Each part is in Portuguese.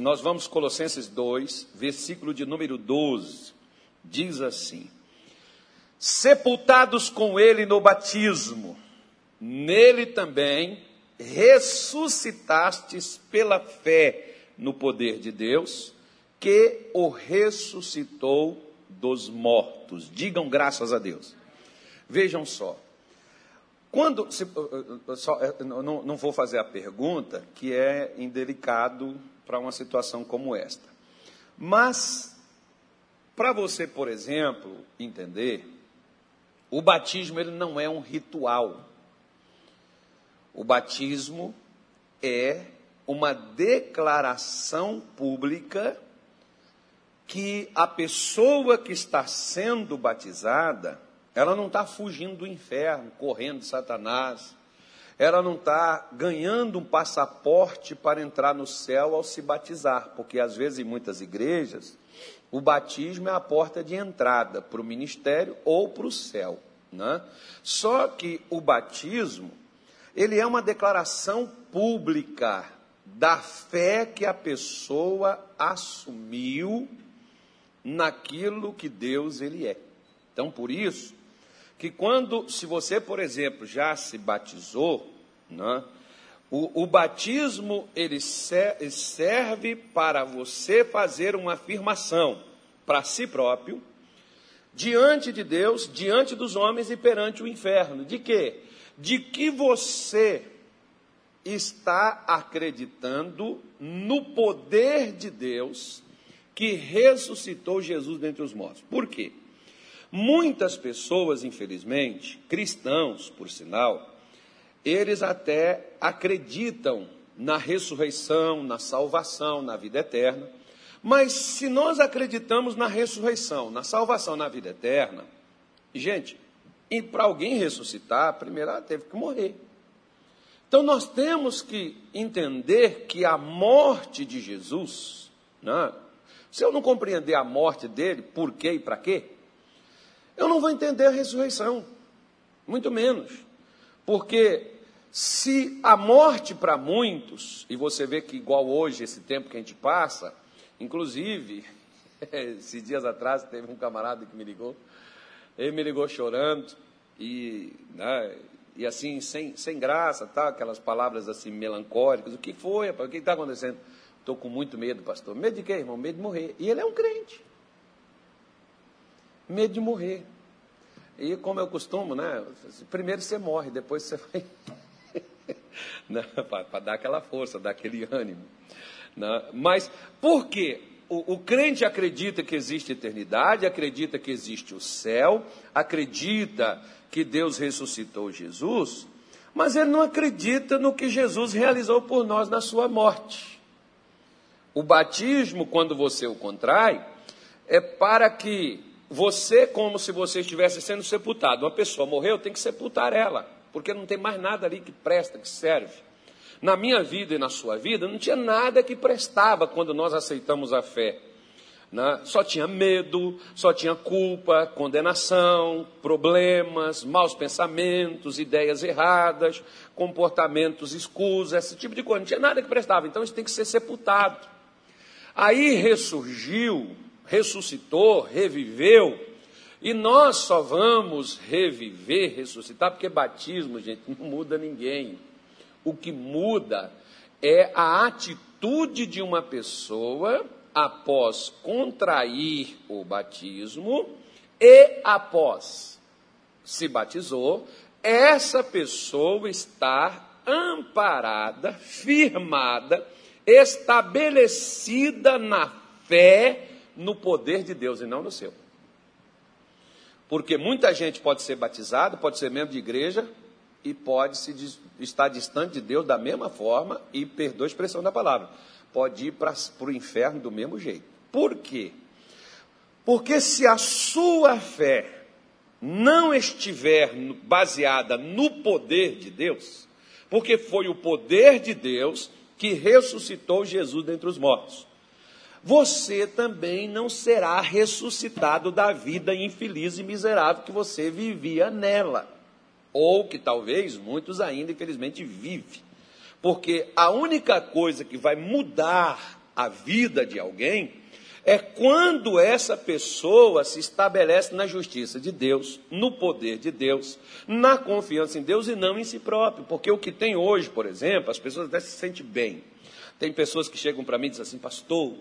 nós vamos Colossenses 2, versículo de número 12. Diz assim: Sepultados com ele no batismo, nele também ressuscitastes pela fé no poder de Deus, que o ressuscitou dos mortos. Digam graças a Deus. Vejam só. Quando, se, só, não, não vou fazer a pergunta, que é indelicado para uma situação como esta. Mas, para você, por exemplo, entender, o batismo ele não é um ritual. O batismo é uma declaração pública que a pessoa que está sendo batizada, ela não está fugindo do inferno, correndo de Satanás, ela não está ganhando um passaporte para entrar no céu ao se batizar, porque às vezes em muitas igrejas o batismo é a porta de entrada para o ministério ou para o céu. Né? Só que o batismo ele é uma declaração pública da fé que a pessoa assumiu naquilo que Deus ele é. Então, por isso, que quando, se você, por exemplo, já se batizou, né, o, o batismo ele serve para você fazer uma afirmação para si próprio, diante de Deus, diante dos homens e perante o inferno. De quê? De que você está acreditando no poder de Deus que ressuscitou Jesus dentre os mortos. Por quê? Muitas pessoas, infelizmente, cristãos, por sinal, eles até acreditam na ressurreição, na salvação, na vida eterna. Mas se nós acreditamos na ressurreição, na salvação, na vida eterna, gente, e para alguém ressuscitar, primeiro ela teve que morrer. Então nós temos que entender que a morte de Jesus, né, se eu não compreender a morte dele, por quê e para quê, eu não vou entender a ressurreição, muito menos. Porque se a morte para muitos, e você vê que igual hoje, esse tempo que a gente passa, inclusive, esses dias atrás teve um camarada que me ligou, ele me ligou chorando, e, né, e assim, sem, sem graça, tá? aquelas palavras assim melancólicas, o que foi, rapaz? o que está acontecendo? Estou com muito medo, pastor. Medo de quê, irmão? Medo de morrer. E ele é um crente. Medo de morrer. E como eu costumo, né? Primeiro você morre, depois você vai. Né, Para dar aquela força, dar aquele ânimo. Né? Mas por quê? O, o crente acredita que existe eternidade, acredita que existe o céu, acredita que Deus ressuscitou Jesus, mas ele não acredita no que Jesus realizou por nós na sua morte. O batismo, quando você o contrai, é para que você, como se você estivesse sendo sepultado. Uma pessoa morreu, tem que sepultar ela, porque não tem mais nada ali que presta, que serve. Na minha vida e na sua vida, não tinha nada que prestava quando nós aceitamos a fé. Né? Só tinha medo, só tinha culpa, condenação, problemas, maus pensamentos, ideias erradas, comportamentos escusos, esse tipo de coisa. Não tinha nada que prestava. Então isso tem que ser sepultado. Aí ressurgiu, ressuscitou, reviveu, e nós só vamos reviver, ressuscitar, porque batismo, gente, não muda ninguém. O que muda é a atitude de uma pessoa após contrair o batismo e após se batizou, essa pessoa está amparada, firmada, estabelecida na fé no poder de Deus e não no seu. Porque muita gente pode ser batizado, pode ser membro de igreja e pode se, estar distante de Deus da mesma forma e, perdoa a expressão da palavra, pode ir para o inferno do mesmo jeito. Por quê? Porque se a sua fé não estiver baseada no poder de Deus, porque foi o poder de Deus que ressuscitou Jesus dentre os mortos. Você também não será ressuscitado da vida infeliz e miserável que você vivia nela, ou que talvez muitos ainda infelizmente vivem. Porque a única coisa que vai mudar a vida de alguém é quando essa pessoa se estabelece na justiça de Deus, no poder de Deus, na confiança em Deus e não em si próprio. Porque o que tem hoje, por exemplo, as pessoas até se sentem bem. Tem pessoas que chegam para mim e dizem assim, pastor,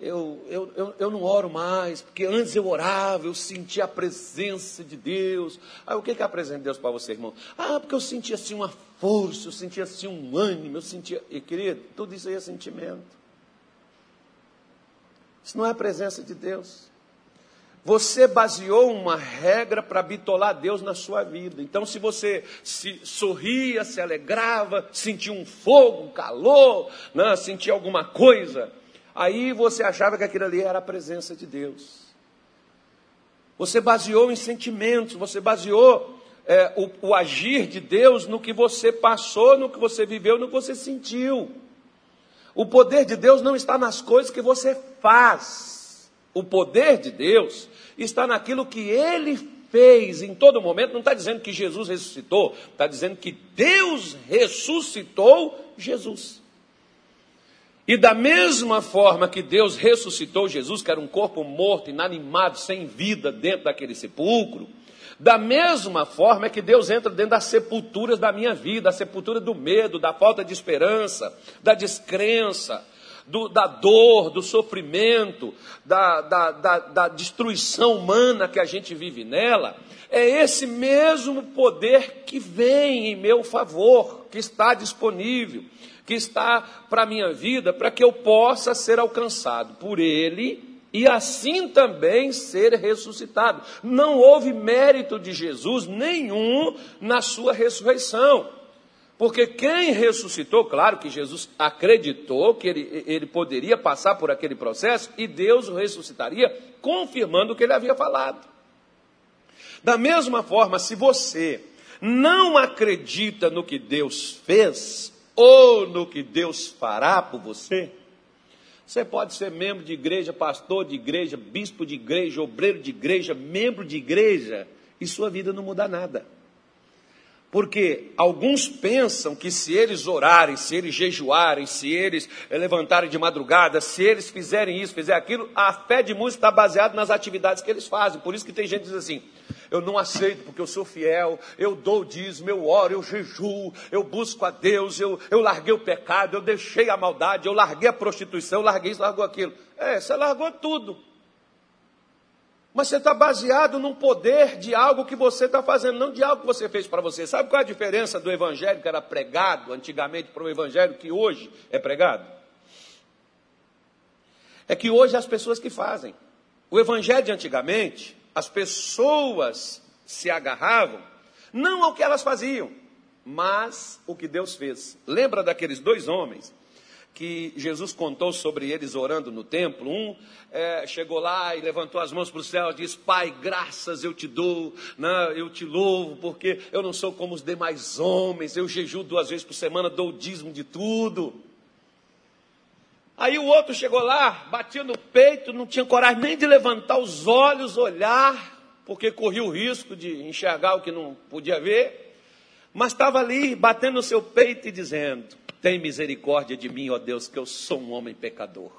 eu, eu, eu, eu, não oro mais, porque antes eu orava, eu sentia a presença de Deus. Aí o que é a presença de Deus para você, irmão? Ah, porque eu sentia assim uma força, eu sentia assim um ânimo, eu sentia. E querido, tudo isso aí é sentimento. Isso não é a presença de Deus. Você baseou uma regra para bitolar Deus na sua vida. Então, se você se sorria, se alegrava, sentia um fogo, um calor, né, sentia alguma coisa, aí você achava que aquilo ali era a presença de Deus. Você baseou em sentimentos, você baseou é, o, o agir de Deus no que você passou, no que você viveu, no que você sentiu. O poder de Deus não está nas coisas que você faz. O poder de Deus está naquilo que ele fez em todo momento. Não está dizendo que Jesus ressuscitou, está dizendo que Deus ressuscitou Jesus. E da mesma forma que Deus ressuscitou Jesus, que era um corpo morto, inanimado, sem vida dentro daquele sepulcro, da mesma forma é que Deus entra dentro das sepulturas da minha vida, a sepultura do medo, da falta de esperança, da descrença, do, da dor, do sofrimento, da, da, da, da destruição humana que a gente vive nela. É esse mesmo poder que vem em meu favor, que está disponível, que está para a minha vida, para que eu possa ser alcançado por Ele e assim também ser ressuscitado. Não houve mérito de Jesus nenhum na sua ressurreição. Porque quem ressuscitou, claro que Jesus acreditou que ele, ele poderia passar por aquele processo e Deus o ressuscitaria, confirmando o que ele havia falado. Da mesma forma, se você não acredita no que Deus fez ou no que Deus fará por você, você pode ser membro de igreja, pastor de igreja, bispo de igreja, obreiro de igreja, membro de igreja, e sua vida não muda nada. Porque alguns pensam que se eles orarem, se eles jejuarem, se eles levantarem de madrugada, se eles fizerem isso, fizerem aquilo, a fé de muitos está baseada nas atividades que eles fazem. Por isso que tem gente que diz assim: eu não aceito porque eu sou fiel, eu dou o dízimo, eu oro, eu jejuo, eu busco a Deus, eu, eu larguei o pecado, eu deixei a maldade, eu larguei a prostituição, eu larguei isso, largou aquilo. É, você largou tudo. Mas você está baseado num poder de algo que você está fazendo, não de algo que você fez para você. Sabe qual é a diferença do evangelho que era pregado antigamente para o evangelho que hoje é pregado? É que hoje as pessoas que fazem. O evangelho de antigamente as pessoas se agarravam não ao que elas faziam, mas o que Deus fez. Lembra daqueles dois homens que Jesus contou sobre eles orando no templo? Um é, chegou lá e levantou as mãos para o céu e disse: Pai, graças eu te dou, né, eu te louvo, porque eu não sou como os demais homens, eu jejuo duas vezes por semana, dou o dízimo de tudo. Aí o outro chegou lá, batia no peito, não tinha coragem nem de levantar os olhos, olhar, porque corria o risco de enxergar o que não podia ver, mas estava ali batendo no seu peito e dizendo: Tem misericórdia de mim, ó Deus, que eu sou um homem pecador.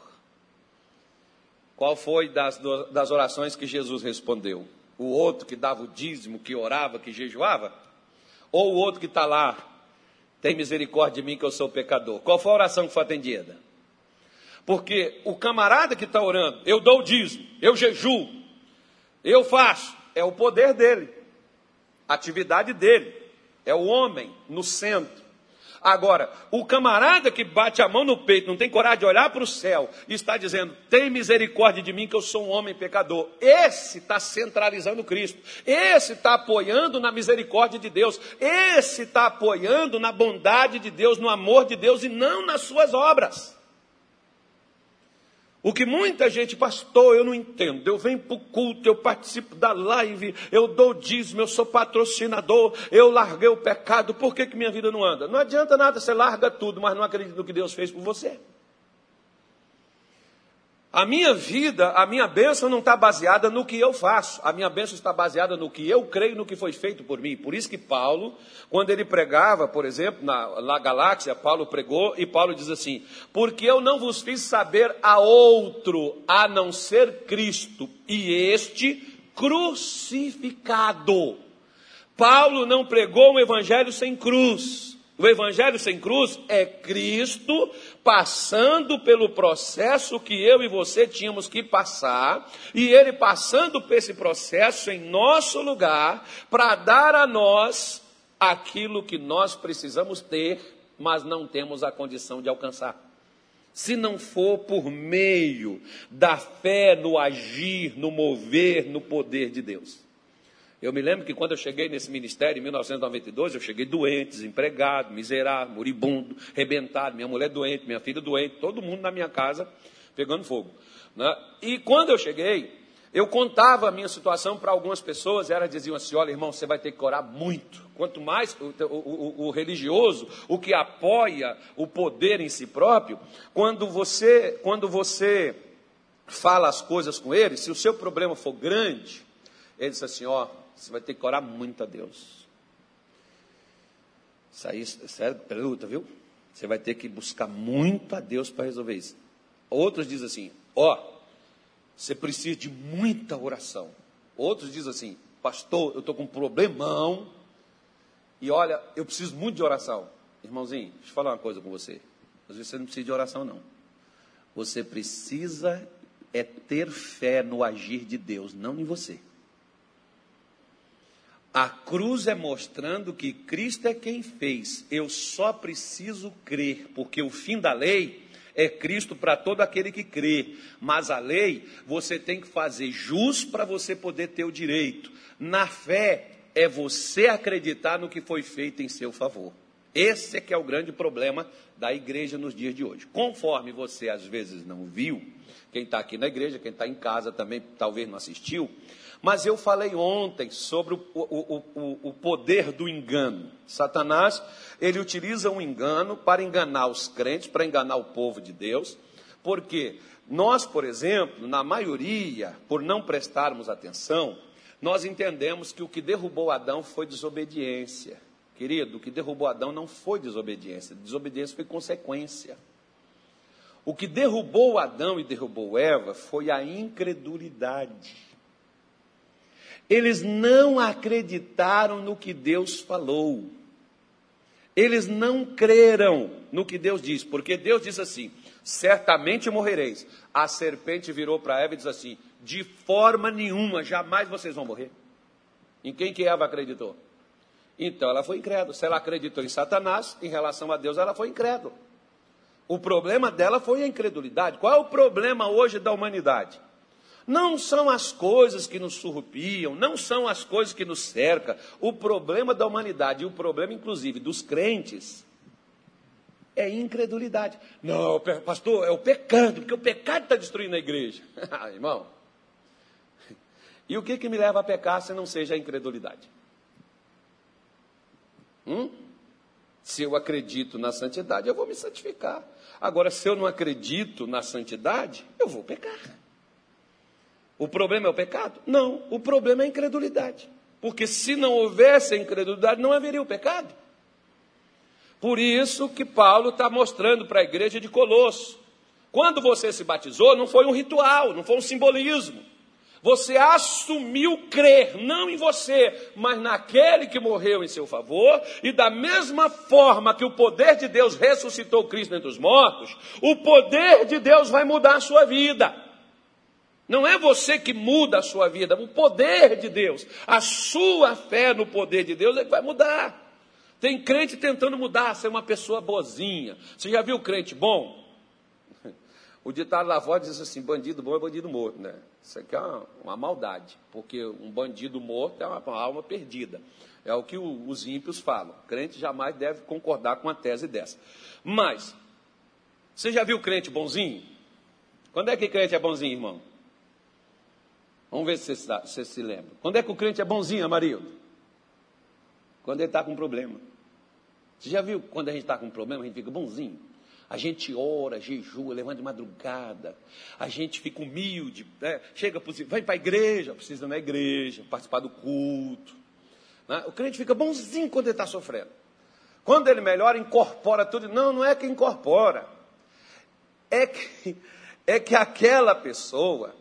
Qual foi das, das orações que Jesus respondeu? O outro que dava o dízimo, que orava, que jejuava? Ou o outro que está lá, tem misericórdia de mim que eu sou pecador? Qual foi a oração que foi atendida? Porque o camarada que está orando, eu dou o dízimo, eu jejuo, eu faço, é o poder dele, a atividade dele, é o homem no centro. Agora, o camarada que bate a mão no peito, não tem coragem de olhar para o céu e está dizendo: tem misericórdia de mim, que eu sou um homem pecador. Esse está centralizando Cristo, esse está apoiando na misericórdia de Deus, esse está apoiando na bondade de Deus, no amor de Deus e não nas suas obras. O que muita gente, pastor, eu não entendo. Eu venho para o culto, eu participo da live, eu dou dízimo, eu sou patrocinador, eu larguei o pecado, por que, que minha vida não anda? Não adianta nada, você larga tudo, mas não acredita no que Deus fez por você. A minha vida, a minha bênção não está baseada no que eu faço. A minha bênção está baseada no que eu creio, no que foi feito por mim. Por isso que Paulo, quando ele pregava, por exemplo, na, na Galáxia, Paulo pregou e Paulo diz assim: Porque eu não vos fiz saber a outro a não ser Cristo, e este crucificado. Paulo não pregou um evangelho sem cruz. O Evangelho sem cruz é Cristo passando pelo processo que eu e você tínhamos que passar, e Ele passando por esse processo em nosso lugar, para dar a nós aquilo que nós precisamos ter, mas não temos a condição de alcançar. Se não for por meio da fé no agir, no mover, no poder de Deus. Eu me lembro que quando eu cheguei nesse ministério em 1992, eu cheguei doente, desempregado, miserável, moribundo, rebentado, minha mulher doente, minha filha doente, todo mundo na minha casa pegando fogo. Né? E quando eu cheguei, eu contava a minha situação para algumas pessoas, elas diziam assim: olha, irmão, você vai ter que orar muito. Quanto mais o, o, o, o, religioso, o que apoia o poder em si próprio, quando você, quando você fala as coisas com ele, se o seu problema for grande, ele diz assim: ó, você vai ter que orar muito a Deus. Isso aí, sério, pergunta, viu? Você vai ter que buscar muito a Deus para resolver isso. Outros dizem assim: ó, você precisa de muita oração. Outros dizem assim: pastor, eu estou com um problemão. E olha, eu preciso muito de oração. Irmãozinho, deixa eu falar uma coisa com você. Às vezes você não precisa de oração, não. Você precisa é ter fé no agir de Deus, não em você. A cruz é mostrando que Cristo é quem fez. Eu só preciso crer, porque o fim da lei é Cristo para todo aquele que crê. Mas a lei você tem que fazer jus para você poder ter o direito. Na fé é você acreditar no que foi feito em seu favor. Esse é que é o grande problema da igreja nos dias de hoje. Conforme você às vezes não viu, quem está aqui na igreja, quem está em casa também talvez não assistiu, mas eu falei ontem sobre o, o, o, o poder do engano. Satanás, ele utiliza um engano para enganar os crentes, para enganar o povo de Deus, porque nós, por exemplo, na maioria, por não prestarmos atenção, nós entendemos que o que derrubou Adão foi desobediência. Querido, o que derrubou Adão não foi desobediência, desobediência foi consequência. O que derrubou Adão e derrubou Eva foi a incredulidade. Eles não acreditaram no que Deus falou. Eles não creram no que Deus disse, porque Deus disse assim: certamente morrereis. A serpente virou para Eva e disse assim: de forma nenhuma, jamais vocês vão morrer. Em quem que Eva acreditou? Então ela foi incrédula. Se ela acreditou em Satanás, em relação a Deus, ela foi incrédula. O problema dela foi a incredulidade. Qual é o problema hoje da humanidade? Não são as coisas que nos surrupiam, não são as coisas que nos cercam. O problema da humanidade e o problema, inclusive, dos crentes é incredulidade. Não, pastor, é o pecado, porque o pecado está destruindo a igreja. Ah, irmão, e o que, que me leva a pecar se não seja a incredulidade? Hum? Se eu acredito na santidade, eu vou me santificar. Agora, se eu não acredito na santidade, eu vou pecar. O problema é o pecado? Não, o problema é a incredulidade. Porque se não houvesse a incredulidade, não haveria o pecado. Por isso que Paulo está mostrando para a igreja de Colosso. Quando você se batizou, não foi um ritual, não foi um simbolismo. Você assumiu crer, não em você, mas naquele que morreu em seu favor, e da mesma forma que o poder de Deus ressuscitou Cristo entre os mortos, o poder de Deus vai mudar a sua vida. Não é você que muda a sua vida, o poder de Deus, a sua fé no poder de Deus é que vai mudar. Tem crente tentando mudar, ser uma pessoa boazinha. Você já viu crente bom? O ditado lá fora diz assim: bandido bom é bandido morto, né? Isso aqui é uma, uma maldade, porque um bandido morto é uma, uma alma perdida. É o que o, os ímpios falam. O crente jamais deve concordar com uma tese dessa. Mas, você já viu crente bonzinho? Quando é que crente é bonzinho, irmão? Vamos ver se você, você se lembra. Quando é que o crente é bonzinho, Amarildo? Quando ele está com problema. Você já viu quando a gente está com problema, a gente fica bonzinho? A gente ora, jejua, levanta de madrugada. A gente fica humilde, né? chega, vai para a igreja, precisa na igreja, participar do culto. Né? O crente fica bonzinho quando ele está sofrendo. Quando ele melhora, incorpora tudo. Não, não é que incorpora. É que, é que aquela pessoa,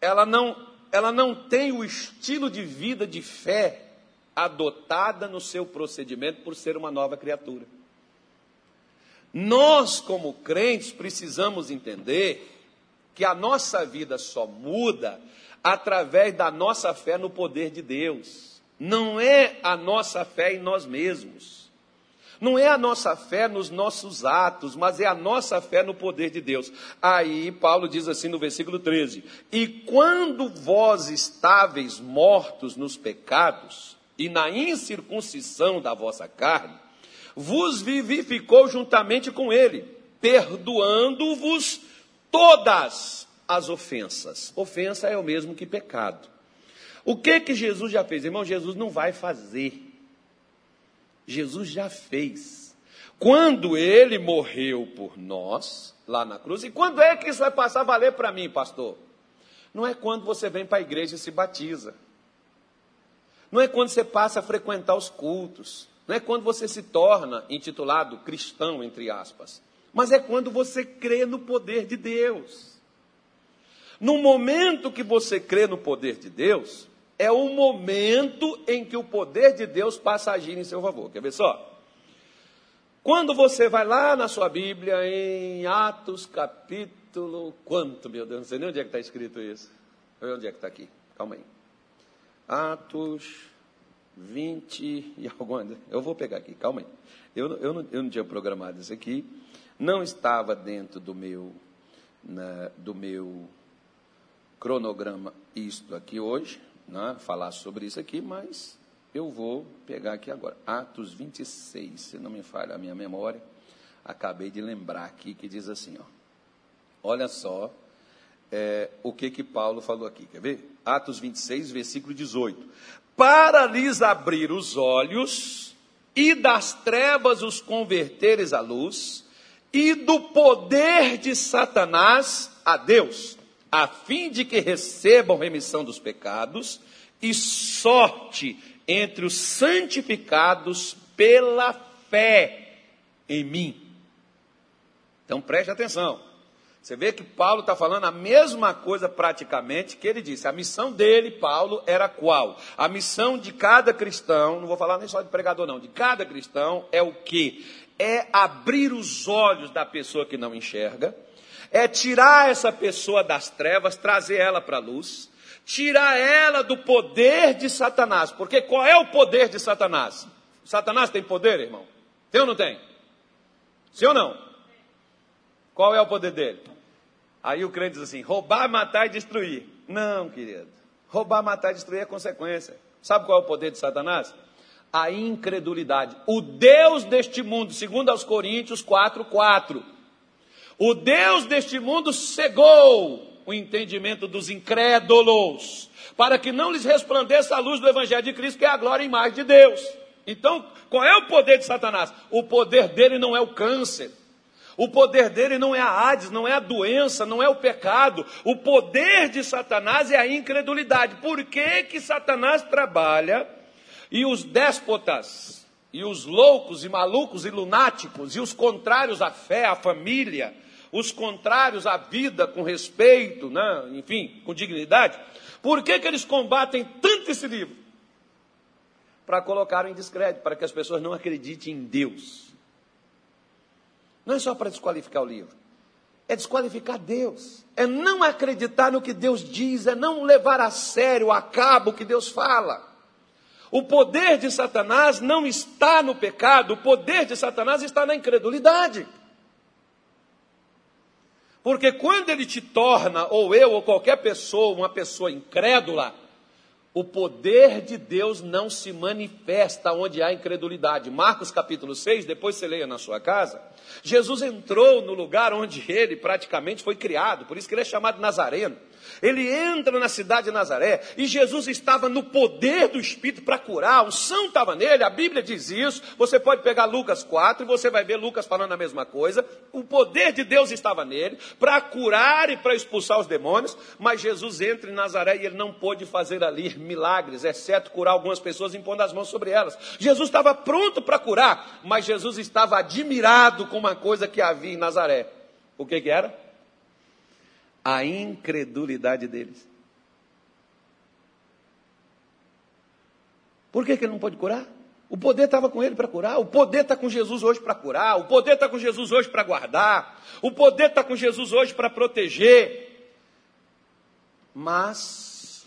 ela não, ela não tem o estilo de vida de fé adotada no seu procedimento por ser uma nova criatura. Nós, como crentes, precisamos entender que a nossa vida só muda através da nossa fé no poder de Deus. Não é a nossa fé em nós mesmos. Não é a nossa fé nos nossos atos, mas é a nossa fé no poder de Deus. Aí Paulo diz assim no versículo 13: E quando vós estáveis mortos nos pecados e na incircuncisão da vossa carne, vos vivificou juntamente com ele, perdoando-vos todas as ofensas. Ofensa é o mesmo que pecado. O que que Jesus já fez? Irmão, Jesus não vai fazer. Jesus já fez. Quando ele morreu por nós, lá na cruz, e quando é que isso vai passar a valer para mim, pastor? Não é quando você vem para a igreja e se batiza. Não é quando você passa a frequentar os cultos. Não é quando você se torna intitulado cristão, entre aspas, mas é quando você crê no poder de Deus. No momento que você crê no poder de Deus, é o momento em que o poder de Deus passa a agir em seu favor. Quer ver só? Quando você vai lá na sua Bíblia, em Atos capítulo. Quanto, meu Deus? Não sei nem onde é que está escrito isso. Onde é que está aqui? Calma aí. Atos 20 e alguma. Eu vou pegar aqui, calma aí. Eu, eu, não, eu não tinha programado isso aqui, não estava dentro do meu, na, do meu cronograma isto aqui hoje, né, falar sobre isso aqui, mas eu vou pegar aqui agora. Atos 26, se não me falha a minha memória, acabei de lembrar aqui que diz assim, ó. Olha só é, o que que Paulo falou aqui, quer ver? Atos 26, versículo 18 para lhes abrir os olhos e das trevas os converteres à luz e do poder de Satanás a Deus, a fim de que recebam remissão dos pecados e sorte entre os santificados pela fé em mim. Então preste atenção. Você vê que Paulo está falando a mesma coisa praticamente que ele disse. A missão dele, Paulo, era qual? A missão de cada cristão, não vou falar nem só de pregador, não, de cada cristão é o que? É abrir os olhos da pessoa que não enxerga, é tirar essa pessoa das trevas, trazer ela para a luz, tirar ela do poder de Satanás. Porque qual é o poder de Satanás? Satanás tem poder, irmão? Tem ou não tem? Sim ou não? Qual é o poder dele? Aí o crente diz assim: roubar, matar e destruir. Não, querido. Roubar, matar e destruir é consequência. Sabe qual é o poder de Satanás? A incredulidade. O Deus deste mundo, segundo aos Coríntios 4, 4. O Deus deste mundo cegou o entendimento dos incrédulos, para que não lhes resplandeça a luz do Evangelho de Cristo, que é a glória e imagem de Deus. Então, qual é o poder de Satanás? O poder dele não é o câncer, o poder dele não é a Hades, não é a doença, não é o pecado. O poder de Satanás é a incredulidade. Por que, que Satanás trabalha e os déspotas, e os loucos e malucos e lunáticos, e os contrários à fé, à família, os contrários à vida com respeito, né? enfim, com dignidade, por que, que eles combatem tanto esse livro? Para colocar em descrédito, para que as pessoas não acreditem em Deus. Não é só para desqualificar o livro. É desqualificar Deus. É não acreditar no que Deus diz. É não levar a sério, a cabo o que Deus fala. O poder de Satanás não está no pecado, o poder de Satanás está na incredulidade. Porque quando ele te torna, ou eu, ou qualquer pessoa, uma pessoa incrédula, o poder de Deus não se manifesta onde há incredulidade. Marcos capítulo 6, depois você leia na sua casa. Jesus entrou no lugar onde ele praticamente foi criado, por isso que ele é chamado Nazareno. Ele entra na cidade de Nazaré e Jesus estava no poder do Espírito para curar, o São estava nele, a Bíblia diz isso. Você pode pegar Lucas 4 e você vai ver Lucas falando a mesma coisa. O poder de Deus estava nele para curar e para expulsar os demônios, mas Jesus entra em Nazaré e ele não pôde fazer ali milagres, exceto curar algumas pessoas impondo as mãos sobre elas. Jesus estava pronto para curar, mas Jesus estava admirado com uma coisa que havia em Nazaré. O que, que era? A incredulidade deles. Por que, que ele não pode curar? O poder estava com ele para curar, o poder está com Jesus hoje para curar, o poder está com Jesus hoje para guardar, o poder está com Jesus hoje para proteger. Mas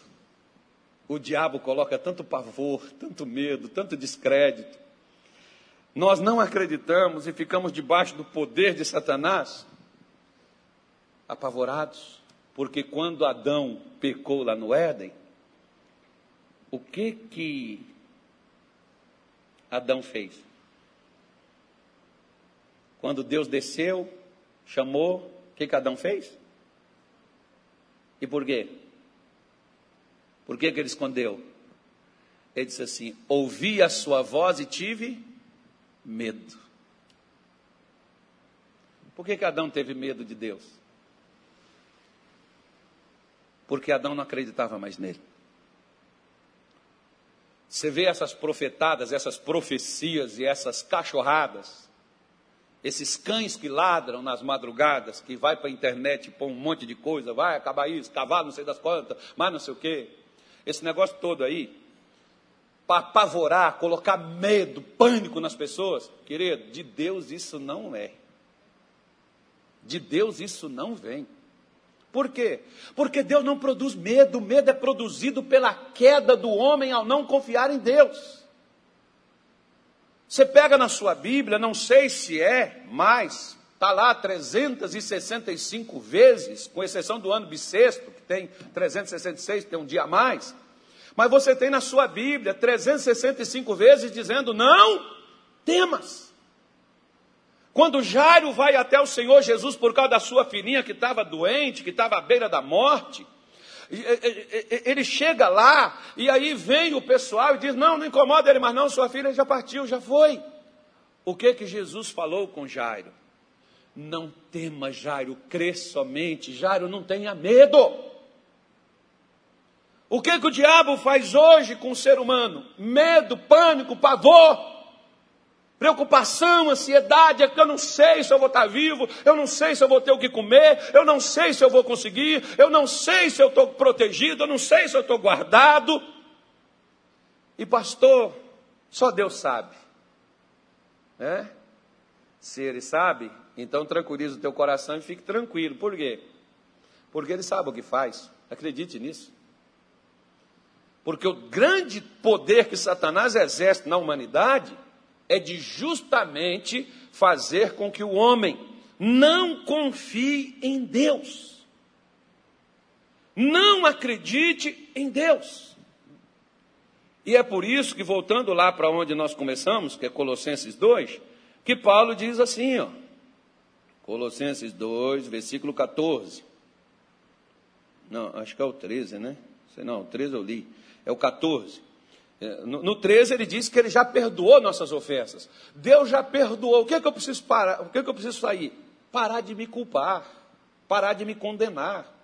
o diabo coloca tanto pavor, tanto medo, tanto descrédito. Nós não acreditamos e ficamos debaixo do poder de Satanás apavorados, porque quando Adão pecou lá no Éden, o que que Adão fez? Quando Deus desceu, chamou, o que que Adão fez? E por quê? Por que que ele escondeu? Ele disse assim: Ouvi a sua voz e tive medo. Por que, que Adão teve medo de Deus? Porque Adão não acreditava mais nele. Você vê essas profetadas, essas profecias e essas cachorradas, esses cães que ladram nas madrugadas, que vai para a internet e põe um monte de coisa, vai acabar isso, cavalo não sei das quantas, mas não sei o quê. Esse negócio todo aí, para apavorar, colocar medo, pânico nas pessoas, querido, de Deus isso não é. De Deus isso não vem. Por quê? Porque Deus não produz medo, o medo é produzido pela queda do homem ao não confiar em Deus. Você pega na sua Bíblia, não sei se é, mas está lá 365 vezes, com exceção do ano bissexto, que tem 366, tem um dia a mais. Mas você tem na sua Bíblia 365 vezes dizendo: não temas. Quando Jairo vai até o Senhor Jesus por causa da sua filhinha que estava doente, que estava à beira da morte, ele chega lá e aí vem o pessoal e diz: Não, não incomoda ele, mas não, sua filha já partiu, já foi. O que que Jesus falou com Jairo? Não tema, Jairo, crê somente, Jairo, não tenha medo. O que que o diabo faz hoje com o ser humano? Medo, pânico, pavor preocupação, ansiedade, é que eu não sei se eu vou estar vivo, eu não sei se eu vou ter o que comer, eu não sei se eu vou conseguir, eu não sei se eu estou protegido, eu não sei se eu estou guardado. E pastor, só Deus sabe. É? Se Ele sabe, então tranquiliza o teu coração e fique tranquilo. Por quê? Porque Ele sabe o que faz. Acredite nisso. Porque o grande poder que Satanás exerce na humanidade é de justamente fazer com que o homem não confie em Deus. Não acredite em Deus. E é por isso que, voltando lá para onde nós começamos, que é Colossenses 2, que Paulo diz assim, ó. Colossenses 2, versículo 14. Não, acho que é o 13, né? Não, o 13 eu li. É o 14. É, no, no 13 ele diz que ele já perdoou nossas ofensas. Deus já perdoou. O que é que eu preciso parar? O que é que eu preciso sair? Parar de me culpar, parar de me condenar.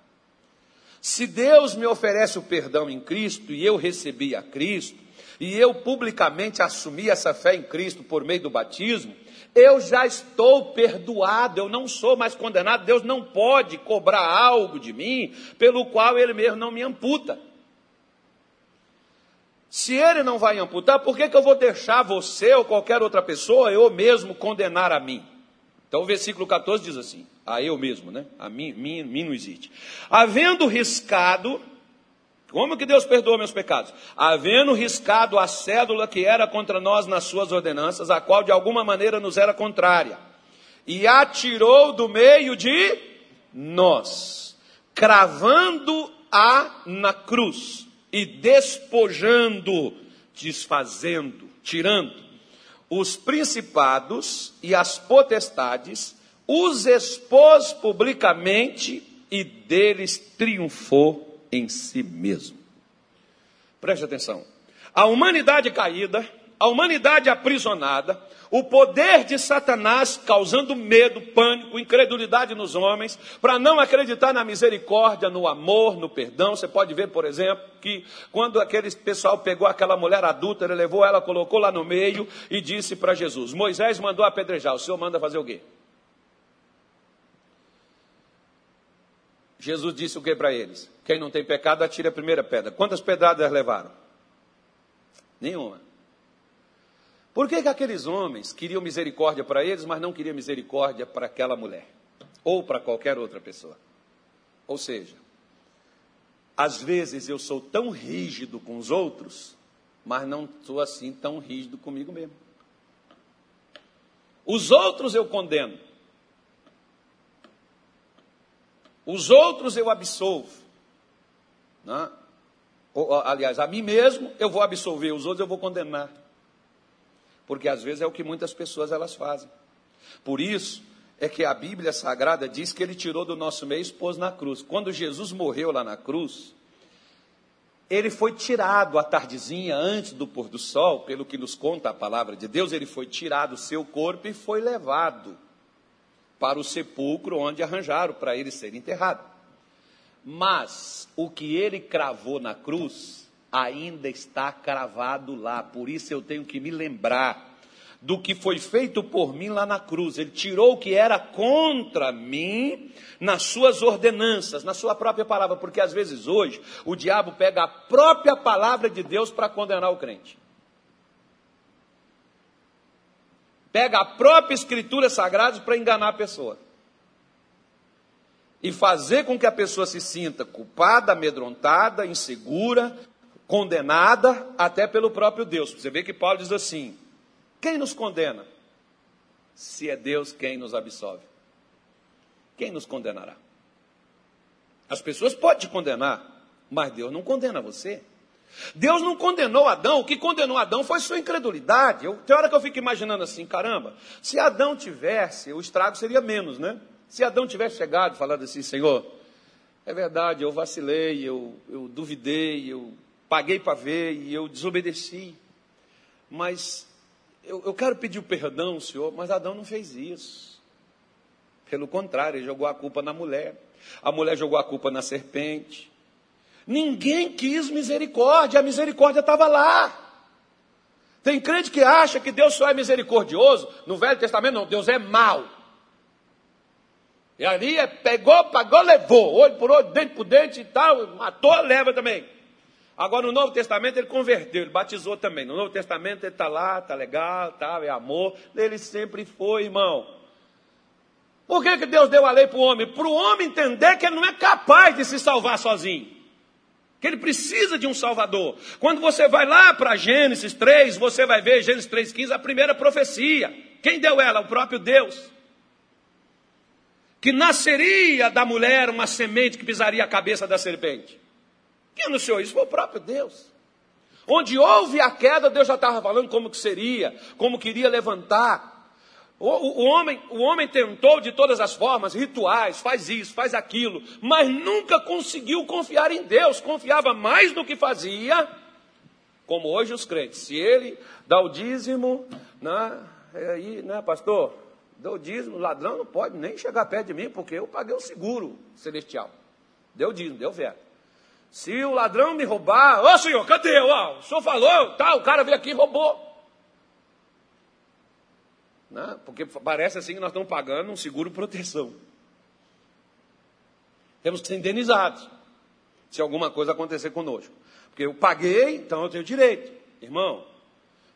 Se Deus me oferece o perdão em Cristo e eu recebi a Cristo, e eu publicamente assumi essa fé em Cristo por meio do batismo, eu já estou perdoado, eu não sou mais condenado. Deus não pode cobrar algo de mim pelo qual Ele mesmo não me amputa. Se ele não vai amputar, por que, que eu vou deixar você ou qualquer outra pessoa, eu mesmo, condenar a mim? Então o versículo 14 diz assim: a eu mesmo, né? A mim, mim, mim não existe. Havendo riscado, como que Deus perdoa meus pecados? Havendo riscado a cédula que era contra nós nas suas ordenanças, a qual de alguma maneira nos era contrária, e atirou do meio de nós, cravando-a na cruz e despojando, desfazendo, tirando os principados e as potestades, os expôs publicamente e deles triunfou em si mesmo. Preste atenção. A humanidade caída, a humanidade aprisionada, o poder de Satanás causando medo, pânico, incredulidade nos homens, para não acreditar na misericórdia, no amor, no perdão. Você pode ver, por exemplo, que quando aquele pessoal pegou aquela mulher adúltera, levou ela, colocou lá no meio e disse para Jesus: Moisés mandou apedrejar, o senhor manda fazer o quê? Jesus disse o que para eles? Quem não tem pecado, atire a primeira pedra. Quantas pedradas levaram? Nenhuma. Por que, que aqueles homens queriam misericórdia para eles, mas não queriam misericórdia para aquela mulher? Ou para qualquer outra pessoa? Ou seja, às vezes eu sou tão rígido com os outros, mas não sou assim tão rígido comigo mesmo. Os outros eu condeno. Os outros eu absolvo. Né? aliás, a mim mesmo eu vou absolver, os outros eu vou condenar porque às vezes é o que muitas pessoas elas fazem. Por isso é que a Bíblia Sagrada diz que ele tirou do nosso meio e pôs na cruz. Quando Jesus morreu lá na cruz, ele foi tirado à tardezinha antes do pôr do sol, pelo que nos conta a palavra de Deus, ele foi tirado do seu corpo e foi levado para o sepulcro onde arranjaram para ele ser enterrado. Mas o que ele cravou na cruz ainda está cravado lá. Por isso eu tenho que me lembrar do que foi feito por mim lá na cruz. Ele tirou o que era contra mim nas suas ordenanças, na sua própria palavra, porque às vezes hoje o diabo pega a própria palavra de Deus para condenar o crente. Pega a própria escritura sagrada para enganar a pessoa. E fazer com que a pessoa se sinta culpada, amedrontada, insegura, condenada até pelo próprio Deus. Você vê que Paulo diz assim: quem nos condena? Se é Deus quem nos absolve. Quem nos condenará? As pessoas podem te condenar, mas Deus não condena você. Deus não condenou Adão, o que condenou Adão foi sua incredulidade. Eu, tem hora que eu fico imaginando assim, caramba, se Adão tivesse, o estrago seria menos, né? Se Adão tivesse chegado falando assim, Senhor, é verdade, eu vacilei, eu, eu duvidei, eu paguei para ver e eu desobedeci. Mas eu, eu quero pedir o perdão, Senhor, mas Adão não fez isso. Pelo contrário, ele jogou a culpa na mulher. A mulher jogou a culpa na serpente. Ninguém quis misericórdia, a misericórdia estava lá. Tem crente que acha que Deus só é misericordioso. No Velho Testamento, não, Deus é mau. E ali é, pegou, pagou, levou, olho por olho, dente por dente e tal, matou, leva também. Agora, no Novo Testamento, ele converteu, ele batizou também. No Novo Testamento, ele está lá, está legal, tá, é amor. Ele sempre foi, irmão. Por que, que Deus deu a lei para o homem? Para o homem entender que ele não é capaz de se salvar sozinho. Que ele precisa de um Salvador. Quando você vai lá para Gênesis 3, você vai ver Gênesis 3,15, a primeira profecia. Quem deu ela? O próprio Deus. Que nasceria da mulher uma semente que pisaria a cabeça da serpente. Quem anunciou isso foi o próprio Deus. Onde houve a queda, Deus já estava falando como que seria, como queria levantar. O, o, o, homem, o homem tentou de todas as formas, rituais, faz isso, faz aquilo, mas nunca conseguiu confiar em Deus, confiava mais no que fazia, como hoje os crentes. Se ele dá o dízimo, né, aí, né, pastor, dá o dízimo, ladrão não pode nem chegar perto de mim, porque eu paguei o seguro celestial. Deu dízimo, deu verbo. Se o ladrão me roubar, ô senhor, cadê? Ó, o senhor falou, tá, o cara veio aqui e roubou. Né? Porque parece assim que nós estamos pagando um seguro proteção. Temos que ser indenizados se alguma coisa acontecer conosco. Porque eu paguei, então eu tenho direito. Irmão,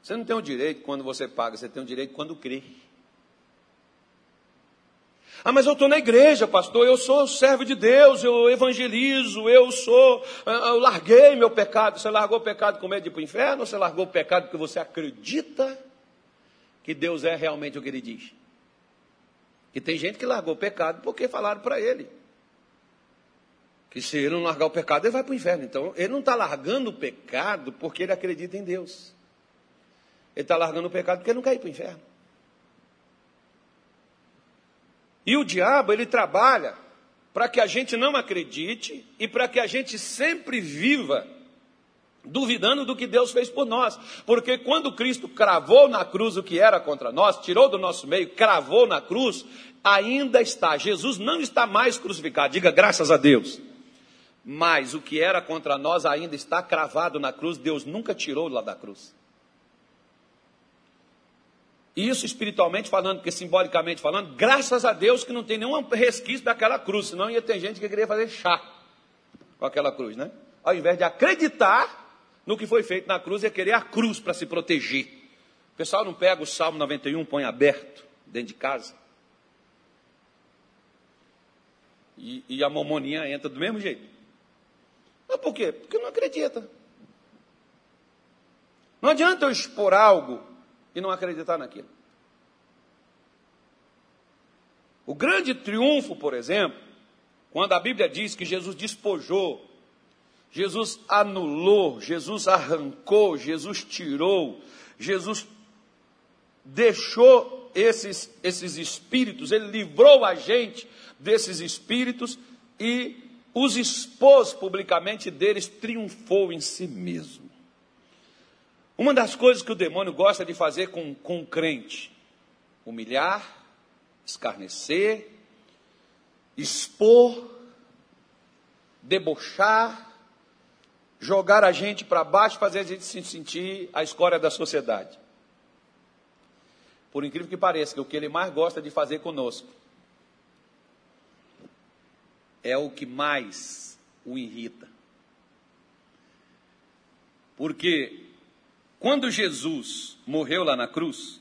você não tem o direito quando você paga, você tem o direito quando crê. Ah, mas eu estou na igreja, pastor, eu sou servo de Deus, eu evangelizo, eu sou. Ah, ah, eu larguei meu pecado. Você largou o pecado com medo de ir para o inferno ou você largou o pecado porque você acredita que Deus é realmente o que ele diz? E tem gente que largou o pecado porque falaram para ele. Que se ele não largar o pecado, ele vai para o inferno. Então, ele não está largando o pecado porque ele acredita em Deus. Ele está largando o pecado porque ele não quer ir para o inferno. E o diabo, ele trabalha para que a gente não acredite e para que a gente sempre viva duvidando do que Deus fez por nós. Porque quando Cristo cravou na cruz o que era contra nós, tirou do nosso meio, cravou na cruz, ainda está. Jesus não está mais crucificado. Diga graças a Deus. Mas o que era contra nós ainda está cravado na cruz, Deus nunca tirou lá da cruz. Isso espiritualmente falando, porque simbolicamente falando, graças a Deus que não tem nenhum resquício daquela cruz, senão ia ter gente que queria fazer chá com aquela cruz, né? Ao invés de acreditar no que foi feito na cruz, ia querer a cruz para se proteger. O pessoal não pega o Salmo 91, põe aberto dentro de casa. E, e a mamoninha entra do mesmo jeito. Mas por quê? Porque não acredita. Não adianta eu expor algo e não acreditar naquilo. O grande triunfo, por exemplo, quando a Bíblia diz que Jesus despojou, Jesus anulou, Jesus arrancou, Jesus tirou, Jesus deixou esses, esses espíritos, ele livrou a gente desses espíritos e os expôs publicamente deles, triunfou em si mesmo. Uma das coisas que o demônio gosta de fazer com, com o crente: humilhar, escarnecer, expor, debochar, jogar a gente para baixo, fazer a gente se sentir a escória da sociedade. Por incrível que pareça, que o que ele mais gosta de fazer conosco é o que mais o irrita. Porque quando Jesus morreu lá na cruz,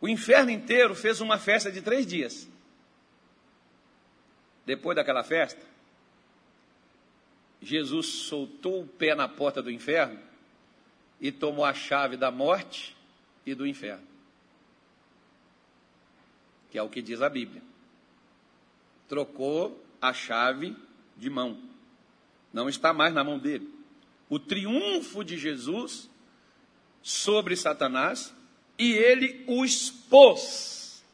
o inferno inteiro fez uma festa de três dias. Depois daquela festa, Jesus soltou o pé na porta do inferno e tomou a chave da morte e do inferno. Que é o que diz a Bíblia. Trocou a chave de mão. Não está mais na mão dele o triunfo de Jesus sobre Satanás e ele o expôs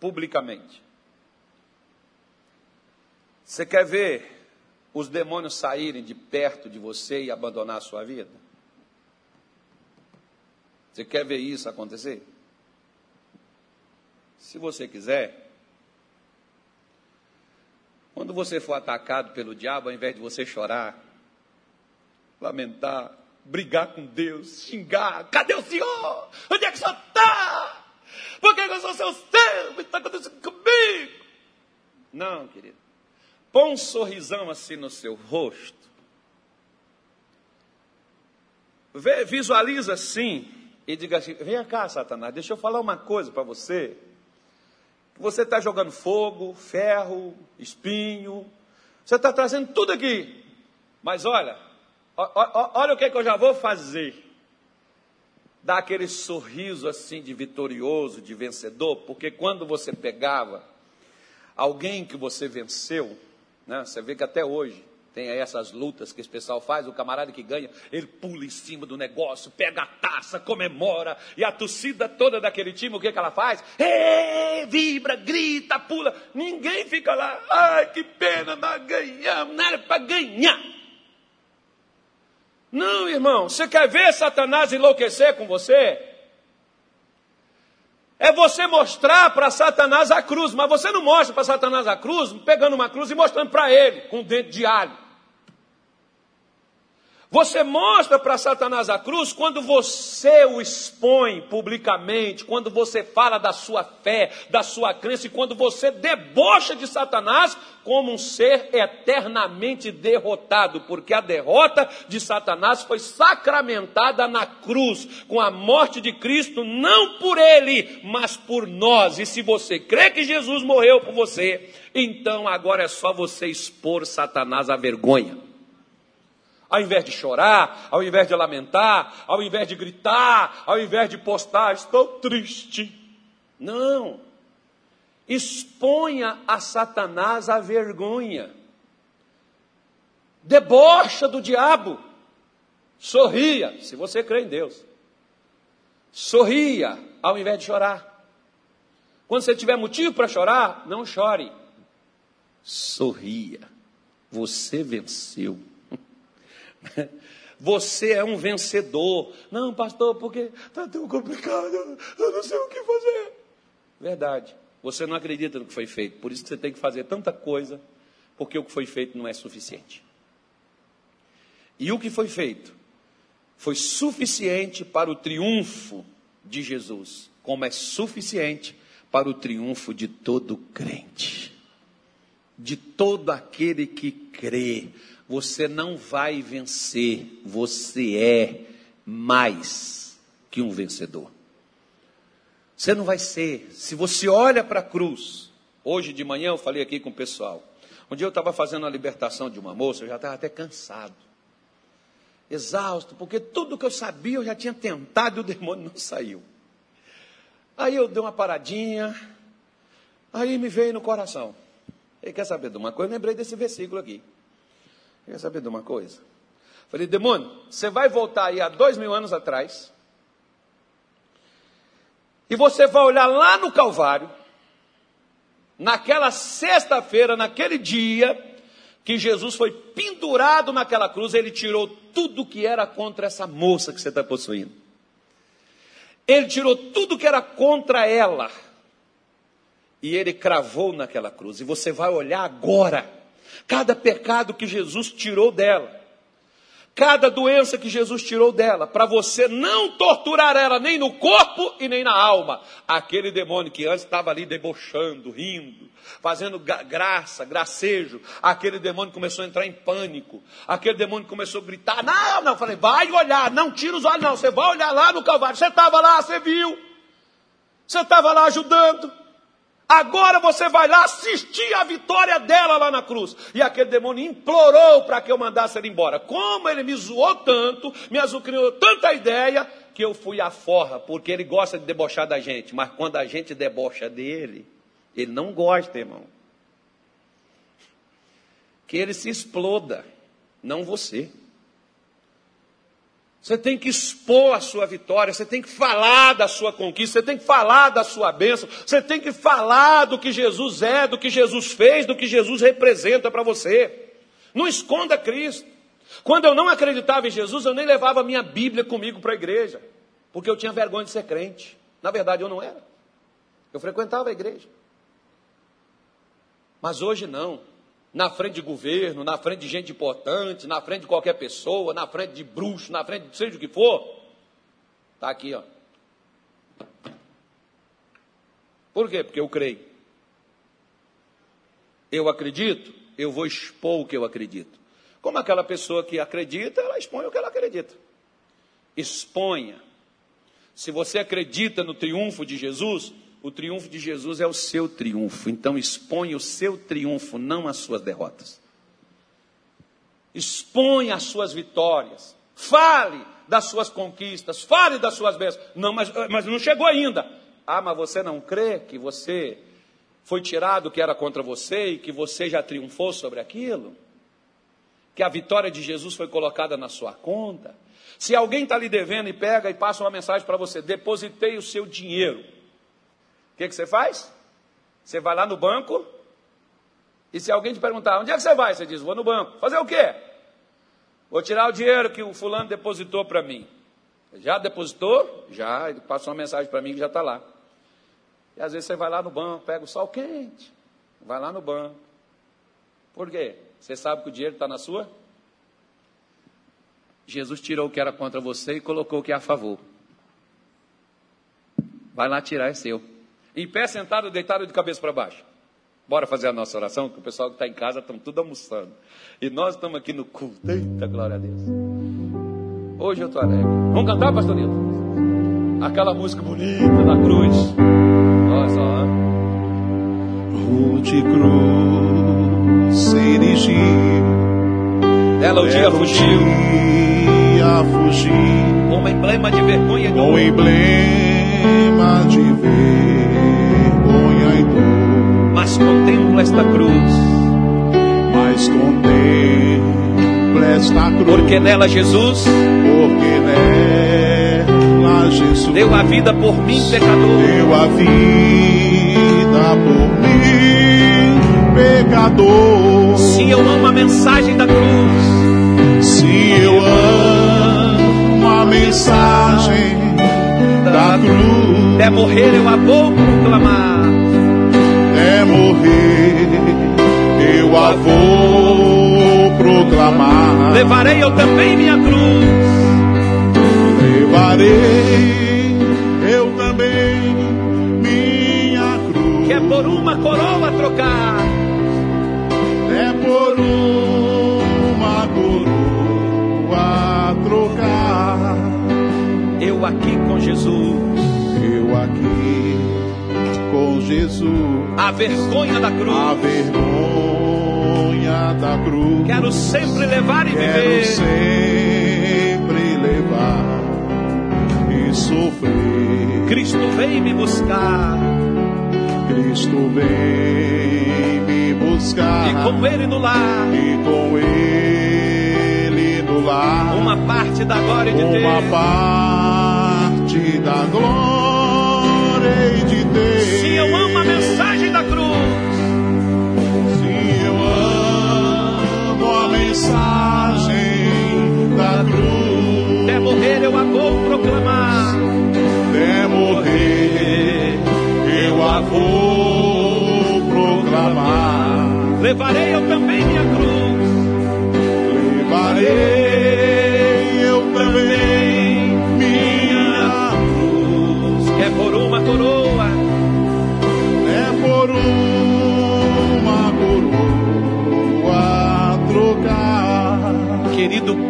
publicamente. Você quer ver os demônios saírem de perto de você e abandonar a sua vida? Você quer ver isso acontecer? Se você quiser, quando você for atacado pelo diabo, ao invés de você chorar, lamentar, brigar com Deus, xingar. Cadê o Senhor? Onde é que o Senhor está? Por que eu sou seu servo? Está acontecendo comigo? Não, querido. Põe um sorrisão assim no seu rosto. Vê, visualiza assim e diga assim: Vem cá, Satanás, deixa eu falar uma coisa para você. Você está jogando fogo, ferro, espinho, você está trazendo tudo aqui. Mas olha, Olha o que, é que eu já vou fazer. Dar aquele sorriso assim de vitorioso, de vencedor, porque quando você pegava alguém que você venceu, né, você vê que até hoje tem aí essas lutas que esse pessoal faz, o camarada que ganha, ele pula em cima do negócio, pega a taça, comemora, e a torcida toda daquele time, o que, que ela faz? Ei, vibra, grita, pula, ninguém fica lá, ai que pena, nós ganhamos, não era para ganhar. Não, irmão, você quer ver Satanás enlouquecer com você? É você mostrar para Satanás a cruz, mas você não mostra para Satanás a cruz pegando uma cruz e mostrando para ele com o dente de alho. Você mostra para Satanás a cruz quando você o expõe publicamente, quando você fala da sua fé, da sua crença e quando você debocha de Satanás como um ser eternamente derrotado, porque a derrota de Satanás foi sacramentada na cruz, com a morte de Cristo, não por ele, mas por nós. E se você crê que Jesus morreu por você, então agora é só você expor Satanás à vergonha. Ao invés de chorar, ao invés de lamentar, ao invés de gritar, ao invés de postar, estou triste. Não. Exponha a Satanás a vergonha. debocha do diabo. Sorria, se você crê em Deus. Sorria ao invés de chorar. Quando você tiver motivo para chorar, não chore. Sorria. Você venceu. Você é um vencedor. Não, pastor, porque está tão complicado, eu não sei o que fazer. Verdade. Você não acredita no que foi feito, por isso você tem que fazer tanta coisa, porque o que foi feito não é suficiente. E o que foi feito foi suficiente para o triunfo de Jesus, como é suficiente para o triunfo de todo crente, de todo aquele que crê. Você não vai vencer, você é mais que um vencedor. Você não vai ser, se você olha para a cruz, hoje de manhã eu falei aqui com o pessoal, um dia eu estava fazendo a libertação de uma moça, eu já estava até cansado, exausto, porque tudo que eu sabia eu já tinha tentado e o demônio não saiu. Aí eu dei uma paradinha, aí me veio no coração. Ele quer saber de uma coisa? Eu lembrei desse versículo aqui. Quer saber de uma coisa? Falei, demônio, você vai voltar aí há dois mil anos atrás, e você vai olhar lá no Calvário, naquela sexta-feira, naquele dia, que Jesus foi pendurado naquela cruz, ele tirou tudo que era contra essa moça que você está possuindo. Ele tirou tudo que era contra ela. E ele cravou naquela cruz. E você vai olhar agora cada pecado que Jesus tirou dela cada doença que Jesus tirou dela, para você não torturar ela nem no corpo e nem na alma. Aquele demônio que antes estava ali debochando, rindo, fazendo graça, gracejo, aquele demônio começou a entrar em pânico. Aquele demônio começou a gritar: "Não, não, falei, vai olhar, não tira os olhos não, você vai olhar lá no Calvário. Você estava lá, você viu? Você estava lá ajudando. Agora você vai lá assistir a vitória dela lá na cruz. E aquele demônio implorou para que eu mandasse ele embora. Como ele me zoou tanto, me azucriou tanta ideia, que eu fui à forra, porque ele gosta de debochar da gente. Mas quando a gente debocha dele, ele não gosta, irmão. Que ele se exploda, não você. Você tem que expor a sua vitória, você tem que falar da sua conquista, você tem que falar da sua bênção, você tem que falar do que Jesus é, do que Jesus fez, do que Jesus representa para você. Não esconda Cristo. Quando eu não acreditava em Jesus, eu nem levava minha Bíblia comigo para a igreja, porque eu tinha vergonha de ser crente. Na verdade, eu não era. Eu frequentava a igreja. Mas hoje não na frente de governo, na frente de gente importante, na frente de qualquer pessoa, na frente de bruxo, na frente de seja o que for. Está aqui, ó. Por quê? Porque eu creio. Eu acredito, eu vou expor o que eu acredito. Como aquela pessoa que acredita, ela expõe o que ela acredita. Exponha. Se você acredita no triunfo de Jesus, o triunfo de Jesus é o seu triunfo. Então exponha o seu triunfo, não as suas derrotas. Exponha as suas vitórias. Fale das suas conquistas. Fale das suas bênçãos. Não, mas, mas não chegou ainda. Ah, mas você não crê que você foi tirado o que era contra você e que você já triunfou sobre aquilo? Que a vitória de Jesus foi colocada na sua conta? Se alguém está lhe devendo e pega e passa uma mensagem para você, depositei o seu dinheiro. O que, que você faz? Você vai lá no banco, e se alguém te perguntar, onde é que você vai? Você diz, vou no banco. Fazer o quê? Vou tirar o dinheiro que o fulano depositou para mim. Já depositou? Já, ele passou uma mensagem para mim que já está lá. E às vezes você vai lá no banco, pega o sol quente, vai lá no banco. Por quê? Você sabe que o dinheiro está na sua? Jesus tirou o que era contra você e colocou o que é a favor. Vai lá tirar, é seu. Em pé, sentado, deitado de cabeça para baixo. Bora fazer a nossa oração, que o pessoal que está em casa estão tudo almoçando. E nós estamos aqui no culto. Eita, glória a Deus. Hoje eu estou alegre. Vamos cantar, pastorito? Aquela música bonita da cruz. Olha só. Rude cruz se erigiu. Ela o dia fugiu. Dia fugiu. Um emblema de vergonha. Um emblema de vergonha. Mas contempla esta cruz. Mas contempla nesta cruz. Porque nela Jesus Porque nela Jesus deu a vida por mim, pecador. deu a vida por mim, pecador. Sim, eu amo a mensagem da cruz. Se eu amo a mensagem da cruz, Até morrer eu a vou proclamar. Eu a vou proclamar. Levarei eu também minha cruz. Levarei eu também minha cruz. Que é por uma coroa trocar. É por uma coroa trocar. Eu aqui com Jesus. Eu aqui com Jesus. A vergonha da A cruz. Vergonha da cruz. Quero sempre levar e Quero viver. sempre levar e sofrer. Cristo vem me buscar. Cristo vem me buscar. E com ele no lar. E com ele no lar. Uma parte da glória de uma Deus. parte da glória de Deus. Se eu amo a mensagem mensagem da cruz, Até morrer eu a vou proclamar. até morrer, eu a vou proclamar. Levarei eu também minha cruz. Levarei eu também minha cruz. Que é por uma coroa.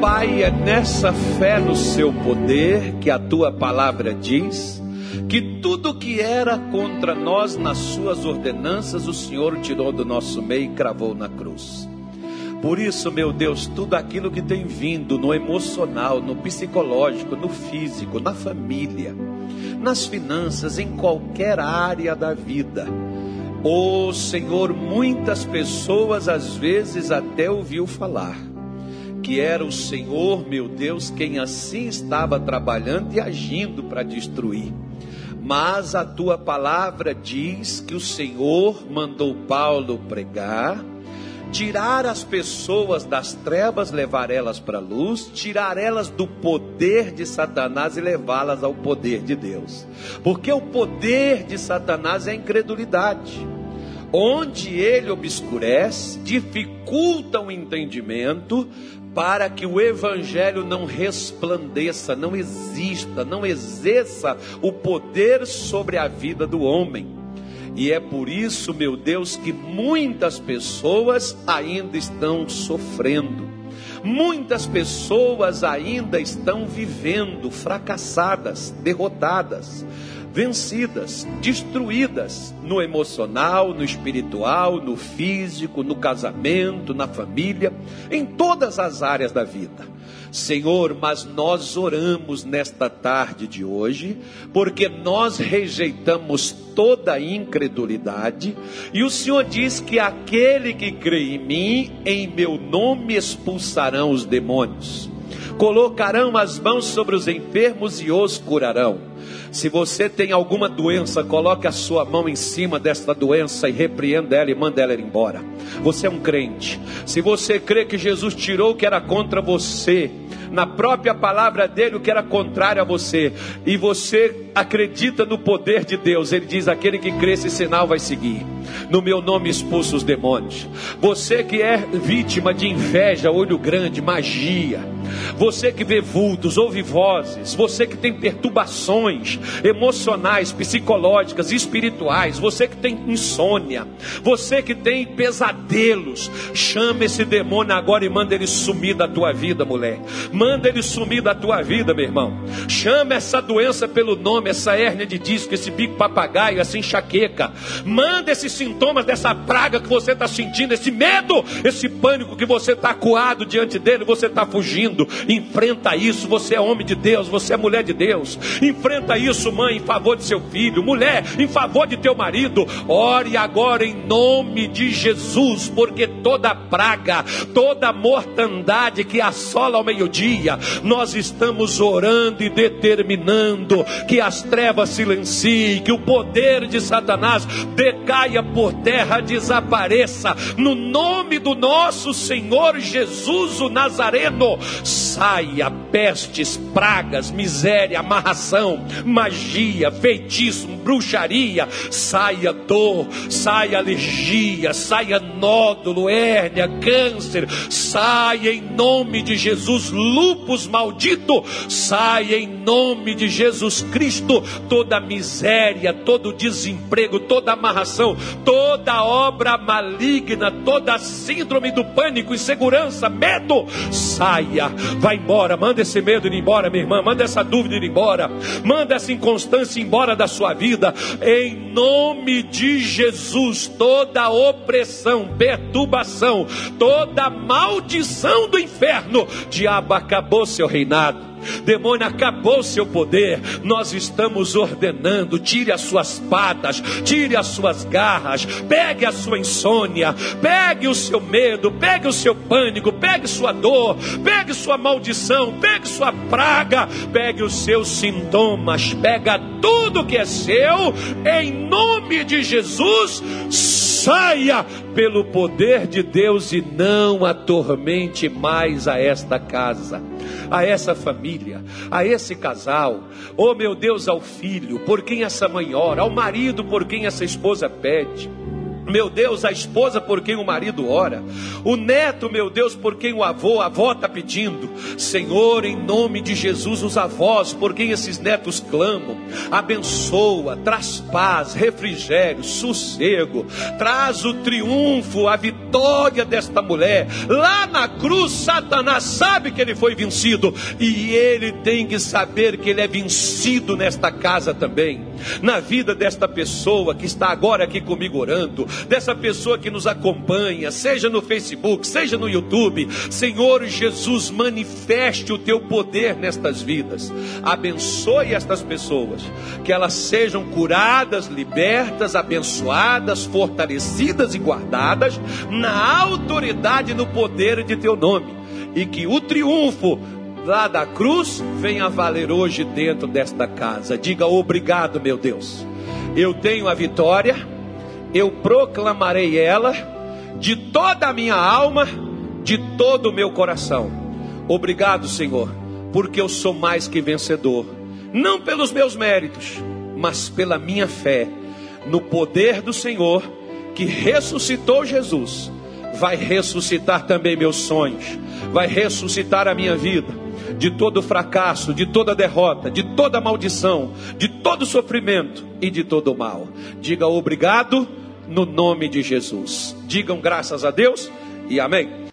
Pai, é nessa fé no seu poder que a tua palavra diz que tudo que era contra nós nas suas ordenanças, o Senhor tirou do nosso meio e cravou na cruz. Por isso, meu Deus, tudo aquilo que tem vindo no emocional, no psicológico, no físico, na família, nas finanças, em qualquer área da vida. Oh Senhor, muitas pessoas às vezes até ouviu falar que era o Senhor, meu Deus, quem assim estava trabalhando e agindo para destruir. Mas a tua palavra diz que o Senhor mandou Paulo pregar, tirar as pessoas das trevas, levar elas para a luz, tirar elas do poder de Satanás e levá-las ao poder de Deus. Porque o poder de Satanás é a incredulidade onde ele obscurece, dificulta o entendimento, para que o evangelho não resplandeça, não exista, não exerça o poder sobre a vida do homem. E é por isso, meu Deus, que muitas pessoas ainda estão sofrendo. Muitas pessoas ainda estão vivendo fracassadas, derrotadas vencidas, destruídas no emocional, no espiritual, no físico, no casamento, na família, em todas as áreas da vida. Senhor, mas nós oramos nesta tarde de hoje, porque nós rejeitamos toda a incredulidade, e o Senhor diz que aquele que crê em mim, em meu nome expulsarão os demônios, colocarão as mãos sobre os enfermos e os curarão. Se você tem alguma doença, coloque a sua mão em cima desta doença e repreenda ela e manda ela embora. Você é um crente. Se você crê que Jesus tirou o que era contra você, na própria palavra dele o que era contrário a você, e você acredita no poder de Deus, ele diz: aquele que crê, esse sinal vai seguir. No meu nome expulso os demônios. Você que é vítima de inveja, olho grande, magia, você que vê vultos, ouve vozes, você que tem perturbações emocionais, psicológicas, espirituais, você que tem insônia, você que tem pesadelos, chama esse demônio agora e manda ele sumir da tua vida, mulher. Manda ele sumir da tua vida, meu irmão. Chama essa doença pelo nome, essa hérnia de disco, esse bico papagaio, essa enxaqueca. Manda esses sintomas dessa praga que você está sentindo, esse medo, esse pânico que você está acuado diante dele, você está fugindo. Enfrenta isso. Você é homem de Deus, você é mulher de Deus. Enfrenta isso, mãe, em favor de seu filho. Mulher, em favor de teu marido. Ore agora em nome de Jesus, porque toda praga, toda mortandade que assola ao meio-dia, nós estamos orando e determinando que as trevas silenciem, que o poder de Satanás decaia por terra, desapareça, no nome do nosso Senhor Jesus o Nazareno, saia pestes, pragas, miséria, amarração, magia, feitiço, bruxaria, saia dor, saia alergia, saia nódulo, hérnia, câncer, saia em nome de Jesus, lupus maldito, saia em nome de Jesus Cristo, toda miséria, todo desemprego, toda amarração, toda obra maligna, toda síndrome do pânico, insegurança, medo, saia, vai embora, manda esse medo ir embora, minha irmã, manda essa dúvida ir embora, manda essa inconstância embora da sua vida, em nome de Jesus, toda opressão, perturbação, toda maldição do inferno, diabo acabou seu reinado demônio acabou seu poder. Nós estamos ordenando: tire as suas patas, tire as suas garras, pegue a sua insônia, pegue o seu medo, pegue o seu pânico, pegue sua dor, pegue sua maldição, pegue sua praga, pegue os seus sintomas, pega tudo que é seu, em nome de Jesus, saia pelo poder de Deus e não atormente mais a esta casa a essa família, a esse casal, oh meu Deus, ao filho, por quem essa mãe ora, ao marido, por quem essa esposa pede meu Deus, a esposa por quem o marido ora, o neto, meu Deus, por quem o avô, a avó está pedindo, Senhor, em nome de Jesus, os avós, por quem esses netos clamam, abençoa, traz paz, refrigério, sossego, traz o triunfo, a vitória desta mulher. Lá na cruz, Satanás sabe que ele foi vencido, e ele tem que saber que ele é vencido nesta casa também, na vida desta pessoa que está agora aqui comigo orando dessa pessoa que nos acompanha, seja no Facebook, seja no YouTube. Senhor Jesus, manifeste o teu poder nestas vidas. Abençoe estas pessoas, que elas sejam curadas, libertas, abençoadas, fortalecidas e guardadas na autoridade e no poder de teu nome. E que o triunfo lá da cruz venha valer hoje dentro desta casa. Diga obrigado, meu Deus. Eu tenho a vitória eu proclamarei ela de toda a minha alma, de todo o meu coração. Obrigado, Senhor, porque eu sou mais que vencedor, não pelos meus méritos, mas pela minha fé no poder do Senhor que ressuscitou Jesus. Vai ressuscitar também meus sonhos, vai ressuscitar a minha vida de todo fracasso, de toda derrota, de toda maldição, de todo sofrimento e de todo mal. Diga obrigado no nome de Jesus. Digam graças a Deus e amém.